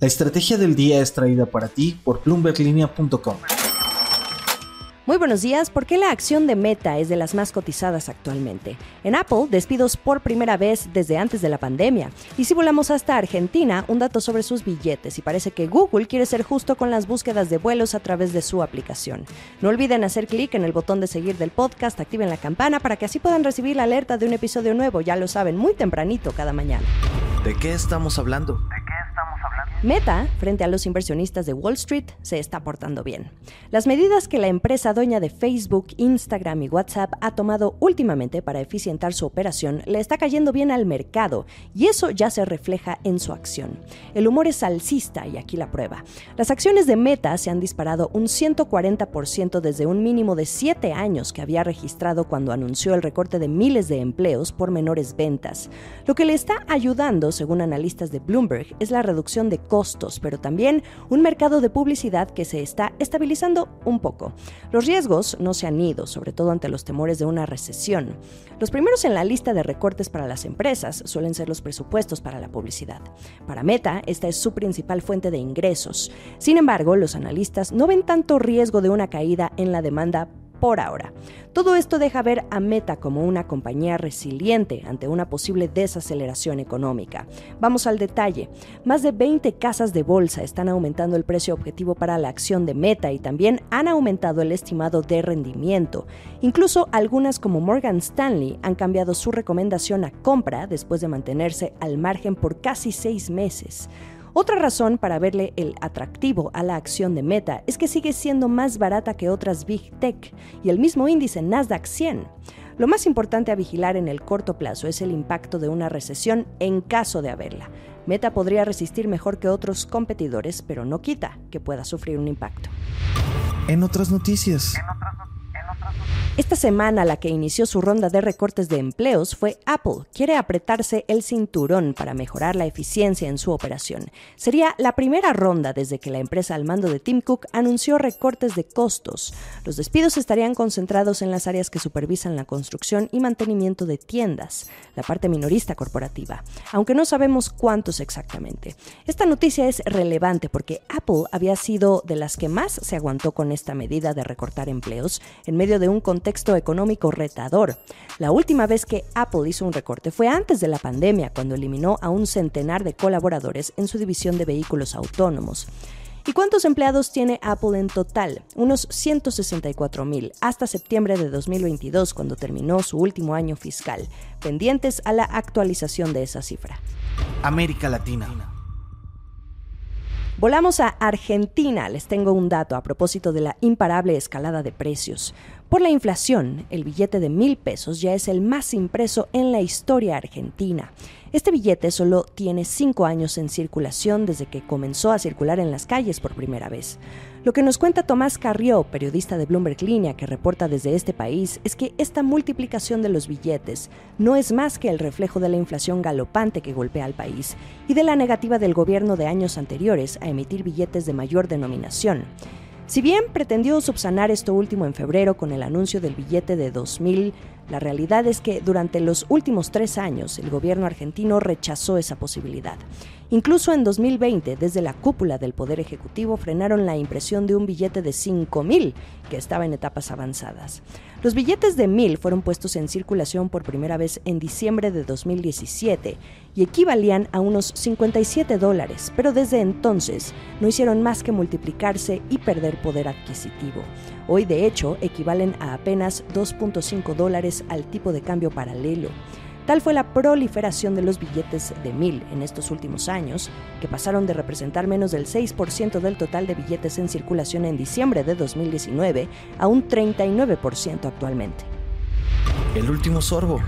La estrategia del día es traída para ti por bloomberglinea.com. Muy buenos días. ¿Por qué la acción de Meta es de las más cotizadas actualmente? En Apple, despidos por primera vez desde antes de la pandemia. Y si volamos hasta Argentina, un dato sobre sus billetes. Y parece que Google quiere ser justo con las búsquedas de vuelos a través de su aplicación. No olviden hacer clic en el botón de seguir del podcast, activen la campana para que así puedan recibir la alerta de un episodio nuevo. Ya lo saben, muy tempranito cada mañana. ¿De qué estamos hablando? Meta, frente a los inversionistas de Wall Street, se está portando bien. Las medidas que la empresa dueña de Facebook, Instagram y WhatsApp ha tomado últimamente para eficientar su operación le está cayendo bien al mercado y eso ya se refleja en su acción. El humor es alcista y aquí la prueba. Las acciones de Meta se han disparado un 140% desde un mínimo de 7 años que había registrado cuando anunció el recorte de miles de empleos por menores ventas. Lo que le está ayudando, según analistas de Bloomberg, es la reducción de costos, pero también un mercado de publicidad que se está estabilizando un poco. Los riesgos no se han ido, sobre todo ante los temores de una recesión. Los primeros en la lista de recortes para las empresas suelen ser los presupuestos para la publicidad. Para Meta, esta es su principal fuente de ingresos. Sin embargo, los analistas no ven tanto riesgo de una caída en la demanda por ahora. Todo esto deja ver a Meta como una compañía resiliente ante una posible desaceleración económica. Vamos al detalle. Más de 20 casas de bolsa están aumentando el precio objetivo para la acción de Meta y también han aumentado el estimado de rendimiento. Incluso algunas como Morgan Stanley han cambiado su recomendación a compra después de mantenerse al margen por casi seis meses. Otra razón para verle el atractivo a la acción de Meta es que sigue siendo más barata que otras Big Tech y el mismo índice Nasdaq 100. Lo más importante a vigilar en el corto plazo es el impacto de una recesión en caso de haberla. Meta podría resistir mejor que otros competidores, pero no quita que pueda sufrir un impacto. En otras noticias. Esta semana la que inició su ronda de recortes de empleos fue Apple. Quiere apretarse el cinturón para mejorar la eficiencia en su operación. Sería la primera ronda desde que la empresa al mando de Tim Cook anunció recortes de costos. Los despidos estarían concentrados en las áreas que supervisan la construcción y mantenimiento de tiendas, la parte minorista corporativa, aunque no sabemos cuántos exactamente. Esta noticia es relevante porque Apple había sido de las que más se aguantó con esta medida de recortar empleos en medio de un contexto contexto económico retador. La última vez que Apple hizo un recorte fue antes de la pandemia, cuando eliminó a un centenar de colaboradores en su división de vehículos autónomos. ¿Y cuántos empleados tiene Apple en total? Unos 164 mil hasta septiembre de 2022, cuando terminó su último año fiscal, pendientes a la actualización de esa cifra. América Latina. Volamos a Argentina. Les tengo un dato a propósito de la imparable escalada de precios. Por la inflación, el billete de mil pesos ya es el más impreso en la historia argentina. Este billete solo tiene cinco años en circulación desde que comenzó a circular en las calles por primera vez. Lo que nos cuenta Tomás Carrió, periodista de Bloomberg Línea que reporta desde este país, es que esta multiplicación de los billetes no es más que el reflejo de la inflación galopante que golpea al país y de la negativa del gobierno de años anteriores a emitir billetes de mayor denominación. Si bien pretendió subsanar esto último en febrero con el anuncio del billete de 2.000 la realidad es que durante los últimos tres años el gobierno argentino rechazó esa posibilidad. Incluso en 2020, desde la cúpula del Poder Ejecutivo, frenaron la impresión de un billete de 5.000 que estaba en etapas avanzadas. Los billetes de 1.000 fueron puestos en circulación por primera vez en diciembre de 2017 y equivalían a unos 57 dólares, pero desde entonces no hicieron más que multiplicarse y perder poder adquisitivo. Hoy, de hecho, equivalen a apenas 2.5 dólares al tipo de cambio paralelo. Tal fue la proliferación de los billetes de mil en estos últimos años, que pasaron de representar menos del 6% del total de billetes en circulación en diciembre de 2019 a un 39% actualmente. El último sorbo.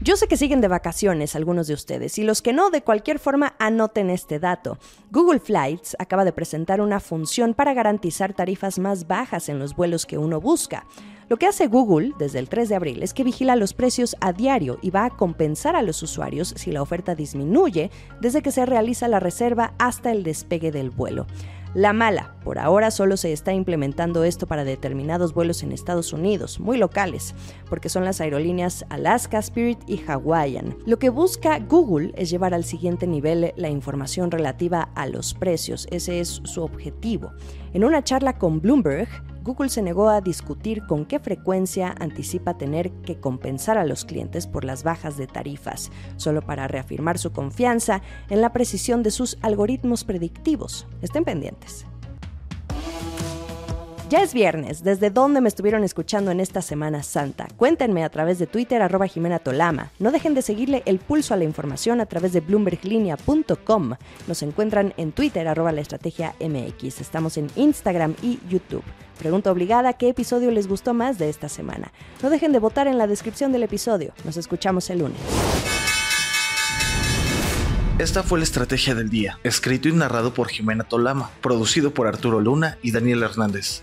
Yo sé que siguen de vacaciones algunos de ustedes y los que no, de cualquier forma, anoten este dato. Google Flights acaba de presentar una función para garantizar tarifas más bajas en los vuelos que uno busca. Lo que hace Google desde el 3 de abril es que vigila los precios a diario y va a compensar a los usuarios si la oferta disminuye desde que se realiza la reserva hasta el despegue del vuelo. La mala, por ahora solo se está implementando esto para determinados vuelos en Estados Unidos, muy locales, porque son las aerolíneas Alaska, Spirit y Hawaiian. Lo que busca Google es llevar al siguiente nivel la información relativa a los precios, ese es su objetivo. En una charla con Bloomberg, Google se negó a discutir con qué frecuencia anticipa tener que compensar a los clientes por las bajas de tarifas, solo para reafirmar su confianza en la precisión de sus algoritmos predictivos. Estén pendientes. Ya es viernes, ¿desde dónde me estuvieron escuchando en esta Semana Santa? Cuéntenme a través de Twitter arroba Jimena Tolama. No dejen de seguirle el pulso a la información a través de bloomberglinea.com. Nos encuentran en Twitter arroba la estrategia MX. Estamos en Instagram y YouTube. Pregunta obligada, ¿qué episodio les gustó más de esta semana? No dejen de votar en la descripción del episodio. Nos escuchamos el lunes. Esta fue la estrategia del día, escrito y narrado por Jimena Tolama, producido por Arturo Luna y Daniel Hernández.